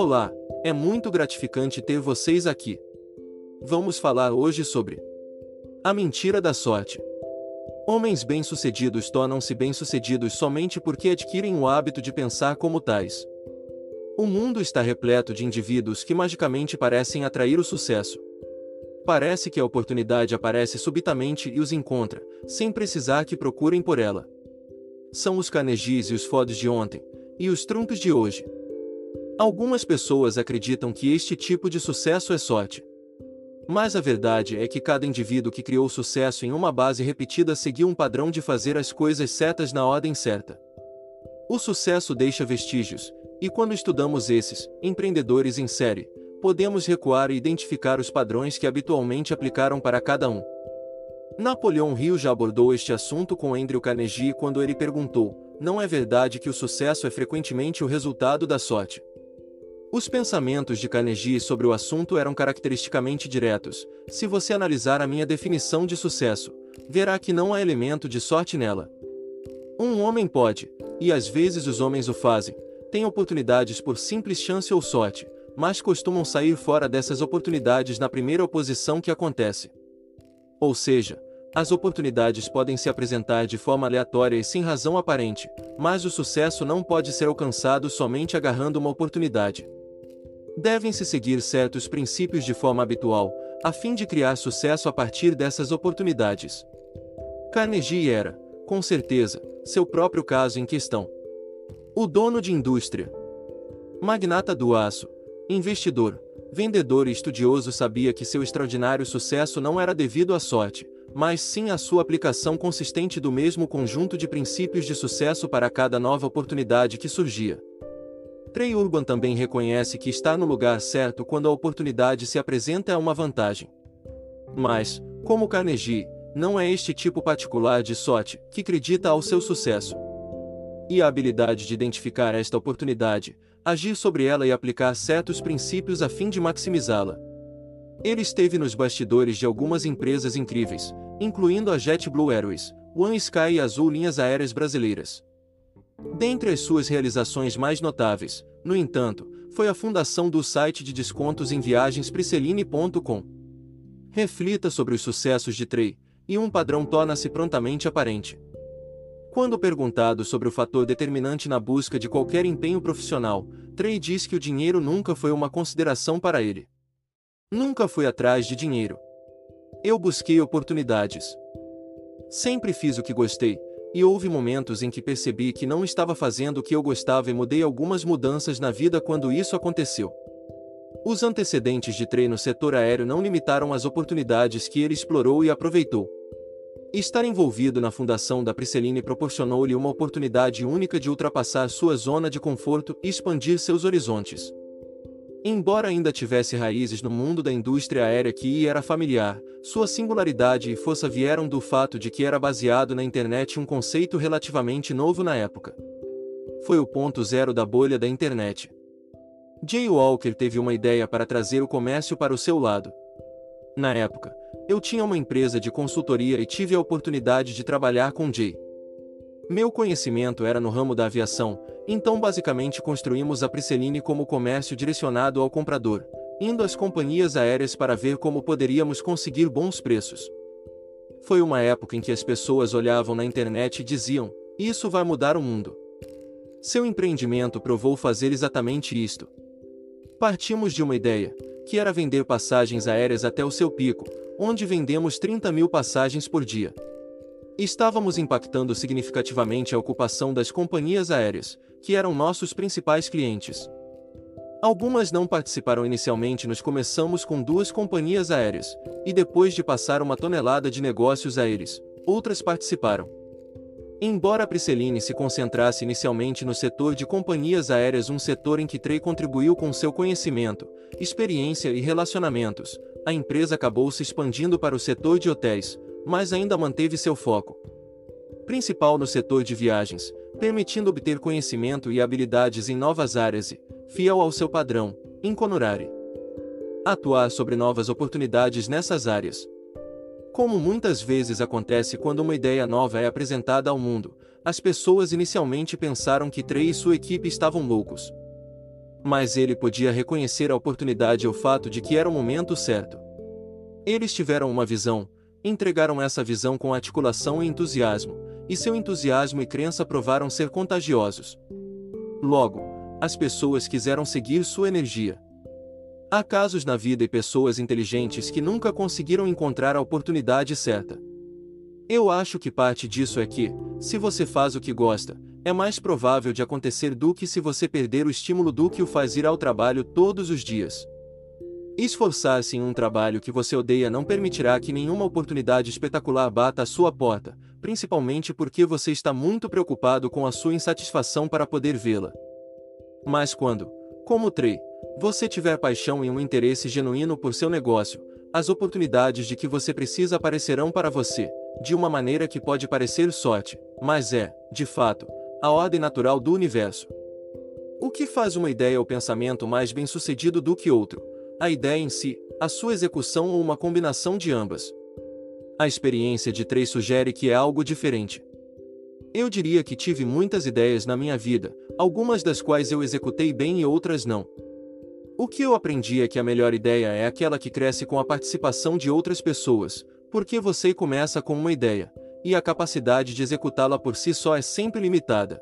Olá, é muito gratificante ter vocês aqui. Vamos falar hoje sobre a mentira da sorte. Homens bem-sucedidos tornam-se bem-sucedidos somente porque adquirem o hábito de pensar como tais. O mundo está repleto de indivíduos que magicamente parecem atrair o sucesso. Parece que a oportunidade aparece subitamente e os encontra, sem precisar que procurem por ela. São os Carnegies e os Fords de ontem, e os Trumps de hoje. Algumas pessoas acreditam que este tipo de sucesso é sorte. Mas a verdade é que cada indivíduo que criou sucesso em uma base repetida seguiu um padrão de fazer as coisas certas na ordem certa. O sucesso deixa vestígios, e quando estudamos esses, empreendedores em série, podemos recuar e identificar os padrões que habitualmente aplicaram para cada um. Napoleão Hill já abordou este assunto com Andrew Carnegie quando ele perguntou: Não é verdade que o sucesso é frequentemente o resultado da sorte? Os pensamentos de Carnegie sobre o assunto eram caracteristicamente diretos. Se você analisar a minha definição de sucesso, verá que não há elemento de sorte nela. Um homem pode, e às vezes os homens o fazem, tem oportunidades por simples chance ou sorte, mas costumam sair fora dessas oportunidades na primeira oposição que acontece. Ou seja, as oportunidades podem se apresentar de forma aleatória e sem razão aparente, mas o sucesso não pode ser alcançado somente agarrando uma oportunidade. Devem-se seguir certos princípios de forma habitual, a fim de criar sucesso a partir dessas oportunidades. Carnegie era, com certeza, seu próprio caso em questão. O dono de indústria, magnata do aço, investidor, vendedor e estudioso sabia que seu extraordinário sucesso não era devido à sorte, mas sim à sua aplicação consistente do mesmo conjunto de princípios de sucesso para cada nova oportunidade que surgia. Trey Urban também reconhece que está no lugar certo quando a oportunidade se apresenta é uma vantagem. Mas, como Carnegie, não é este tipo particular de sorte que acredita ao seu sucesso. E a habilidade de identificar esta oportunidade, agir sobre ela e aplicar certos princípios a fim de maximizá-la. Ele esteve nos bastidores de algumas empresas incríveis, incluindo a JetBlue Airways, One Sky e Azul Linhas Aéreas Brasileiras. Dentre as suas realizações mais notáveis, no entanto, foi a fundação do site de descontos em viagens Prisceline.com. Reflita sobre os sucessos de Trey, e um padrão torna-se prontamente aparente. Quando perguntado sobre o fator determinante na busca de qualquer empenho profissional, Trey diz que o dinheiro nunca foi uma consideração para ele. Nunca fui atrás de dinheiro. Eu busquei oportunidades. Sempre fiz o que gostei, e houve momentos em que percebi que não estava fazendo o que eu gostava e mudei algumas mudanças na vida quando isso aconteceu. Os antecedentes de Trey no setor aéreo não limitaram as oportunidades que ele explorou e aproveitou. Estar envolvido na fundação da Prisceline proporcionou-lhe uma oportunidade única de ultrapassar sua zona de conforto e expandir seus horizontes. Embora ainda tivesse raízes no mundo da indústria aérea que lhe era familiar, sua singularidade e força vieram do fato de que era baseado na internet um conceito relativamente novo na época. Foi o ponto zero da bolha da internet. Jay Walker teve uma ideia para trazer o comércio para o seu lado. Na época, eu tinha uma empresa de consultoria e tive a oportunidade de trabalhar com Jay. Meu conhecimento era no ramo da aviação, então basicamente construímos a Prisceline como comércio direcionado ao comprador, indo às companhias aéreas para ver como poderíamos conseguir bons preços. Foi uma época em que as pessoas olhavam na internet e diziam: Isso vai mudar o mundo. Seu empreendimento provou fazer exatamente isto. Partimos de uma ideia, que era vender passagens aéreas até o seu pico, onde vendemos 30 mil passagens por dia. Estávamos impactando significativamente a ocupação das companhias aéreas, que eram nossos principais clientes. Algumas não participaram inicialmente, nós começamos com duas companhias aéreas, e depois de passar uma tonelada de negócios a eles, outras participaram. Embora a Prisceline se concentrasse inicialmente no setor de companhias aéreas, um setor em que Trey contribuiu com seu conhecimento, experiência e relacionamentos, a empresa acabou se expandindo para o setor de hotéis, mas ainda manteve seu foco principal no setor de viagens, permitindo obter conhecimento e habilidades em novas áreas e, fiel ao seu padrão, inconurare. Atuar sobre novas oportunidades nessas áreas. Como muitas vezes acontece quando uma ideia nova é apresentada ao mundo, as pessoas inicialmente pensaram que Trey e sua equipe estavam loucos. Mas ele podia reconhecer a oportunidade e o fato de que era o momento certo. Eles tiveram uma visão, entregaram essa visão com articulação e entusiasmo, e seu entusiasmo e crença provaram ser contagiosos. Logo, as pessoas quiseram seguir sua energia. Há casos na vida e pessoas inteligentes que nunca conseguiram encontrar a oportunidade certa. Eu acho que parte disso é que, se você faz o que gosta, é mais provável de acontecer do que se você perder o estímulo do que o faz ir ao trabalho todos os dias. Esforçar-se em um trabalho que você odeia não permitirá que nenhuma oportunidade espetacular bata à sua porta, principalmente porque você está muito preocupado com a sua insatisfação para poder vê-la. Mas quando, como Trey, você tiver paixão e um interesse genuíno por seu negócio, as oportunidades de que você precisa aparecerão para você, de uma maneira que pode parecer sorte, mas é, de fato, a ordem natural do universo. O que faz uma ideia ou pensamento mais bem-sucedido do que outro? A ideia em si, a sua execução ou uma combinação de ambas. A experiência de três sugere que é algo diferente. Eu diria que tive muitas ideias na minha vida, algumas das quais eu executei bem e outras não. O que eu aprendi é que a melhor ideia é aquela que cresce com a participação de outras pessoas, porque você começa com uma ideia, e a capacidade de executá-la por si só é sempre limitada.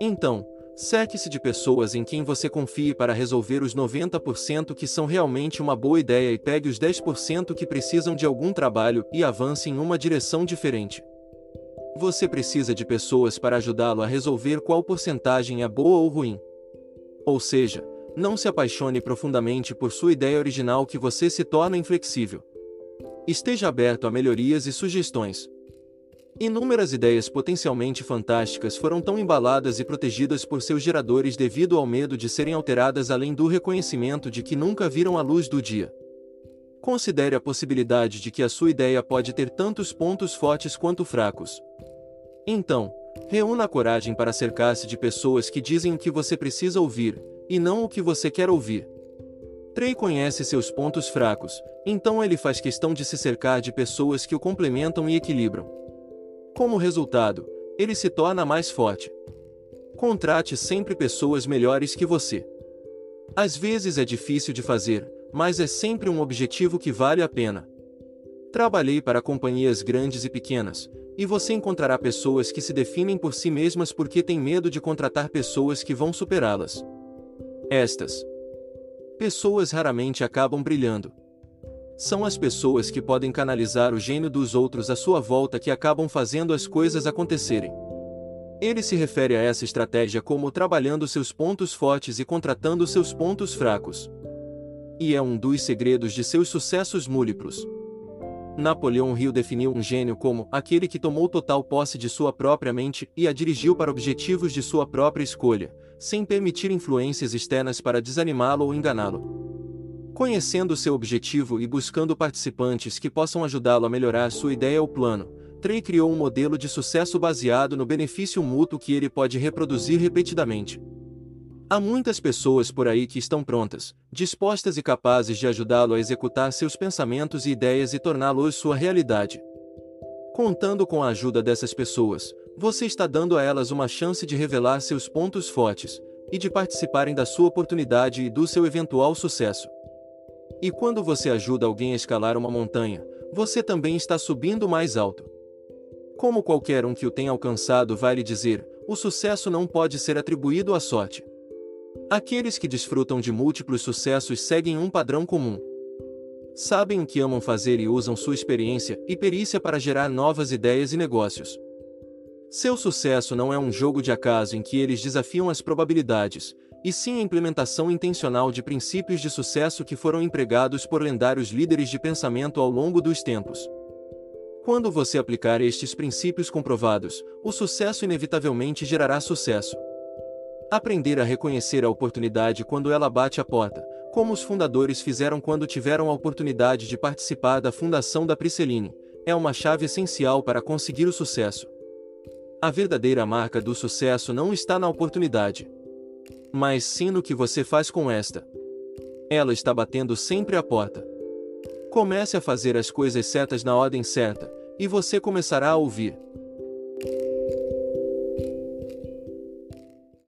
Então, Cerque-se de pessoas em quem você confie para resolver os 90% que são realmente uma boa ideia e pegue os 10% que precisam de algum trabalho e avance em uma direção diferente. Você precisa de pessoas para ajudá-lo a resolver qual porcentagem é boa ou ruim. Ou seja, não se apaixone profundamente por sua ideia original que você se torna inflexível. Esteja aberto a melhorias e sugestões. Inúmeras ideias potencialmente fantásticas foram tão embaladas e protegidas por seus geradores devido ao medo de serem alteradas além do reconhecimento de que nunca viram a luz do dia. Considere a possibilidade de que a sua ideia pode ter tantos pontos fortes quanto fracos. Então, reúna a coragem para cercar-se de pessoas que dizem o que você precisa ouvir, e não o que você quer ouvir. Trey conhece seus pontos fracos, então ele faz questão de se cercar de pessoas que o complementam e equilibram. Como resultado, ele se torna mais forte. Contrate sempre pessoas melhores que você. Às vezes é difícil de fazer, mas é sempre um objetivo que vale a pena. Trabalhei para companhias grandes e pequenas, e você encontrará pessoas que se definem por si mesmas porque têm medo de contratar pessoas que vão superá-las. Estas pessoas raramente acabam brilhando. São as pessoas que podem canalizar o gênio dos outros à sua volta que acabam fazendo as coisas acontecerem. Ele se refere a essa estratégia como trabalhando seus pontos fortes e contratando seus pontos fracos. E é um dos segredos de seus sucessos múltiplos. Napoleão Hill definiu um gênio como aquele que tomou total posse de sua própria mente e a dirigiu para objetivos de sua própria escolha, sem permitir influências externas para desanimá-lo ou enganá-lo. Conhecendo seu objetivo e buscando participantes que possam ajudá-lo a melhorar sua ideia ou plano, Trey criou um modelo de sucesso baseado no benefício mútuo que ele pode reproduzir repetidamente. Há muitas pessoas por aí que estão prontas, dispostas e capazes de ajudá-lo a executar seus pensamentos e ideias e torná-los sua realidade. Contando com a ajuda dessas pessoas, você está dando a elas uma chance de revelar seus pontos fortes e de participarem da sua oportunidade e do seu eventual sucesso. E quando você ajuda alguém a escalar uma montanha, você também está subindo mais alto. Como qualquer um que o tenha alcançado vai lhe dizer, o sucesso não pode ser atribuído à sorte. Aqueles que desfrutam de múltiplos sucessos seguem um padrão comum. Sabem o que amam fazer e usam sua experiência e perícia para gerar novas ideias e negócios. Seu sucesso não é um jogo de acaso em que eles desafiam as probabilidades, e sim a implementação intencional de princípios de sucesso que foram empregados por lendários líderes de pensamento ao longo dos tempos. Quando você aplicar estes princípios comprovados, o sucesso inevitavelmente gerará sucesso. Aprender a reconhecer a oportunidade quando ela bate a porta, como os fundadores fizeram quando tiveram a oportunidade de participar da fundação da Prisceline, é uma chave essencial para conseguir o sucesso. A verdadeira marca do sucesso não está na oportunidade, mas sim no que você faz com esta. Ela está batendo sempre à porta. Comece a fazer as coisas certas na ordem certa, e você começará a ouvir.